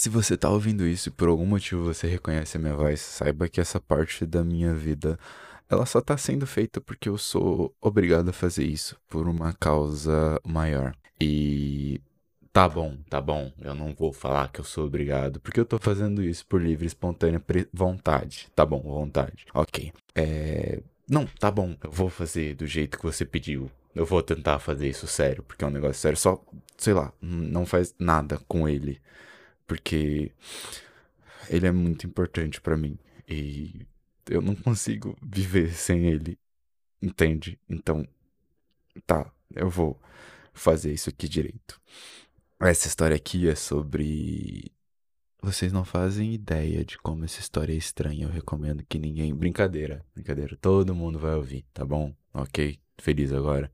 Se você tá ouvindo isso e por algum motivo você reconhece a minha voz, saiba que essa parte da minha vida ela só tá sendo feita porque eu sou obrigado a fazer isso por uma causa maior. E tá bom, tá bom, eu não vou falar que eu sou obrigado, porque eu tô fazendo isso por livre espontânea vontade. Tá bom, vontade. Ok. É. Não, tá bom, eu vou fazer do jeito que você pediu. Eu vou tentar fazer isso sério, porque é um negócio sério. Só, sei lá, não faz nada com ele. Porque ele é muito importante para mim. E eu não consigo viver sem ele. Entende? Então, tá, eu vou fazer isso aqui direito. Essa história aqui é sobre. Vocês não fazem ideia de como essa história é estranha. Eu recomendo que ninguém. Brincadeira, brincadeira. Todo mundo vai ouvir, tá bom? Ok? Feliz agora.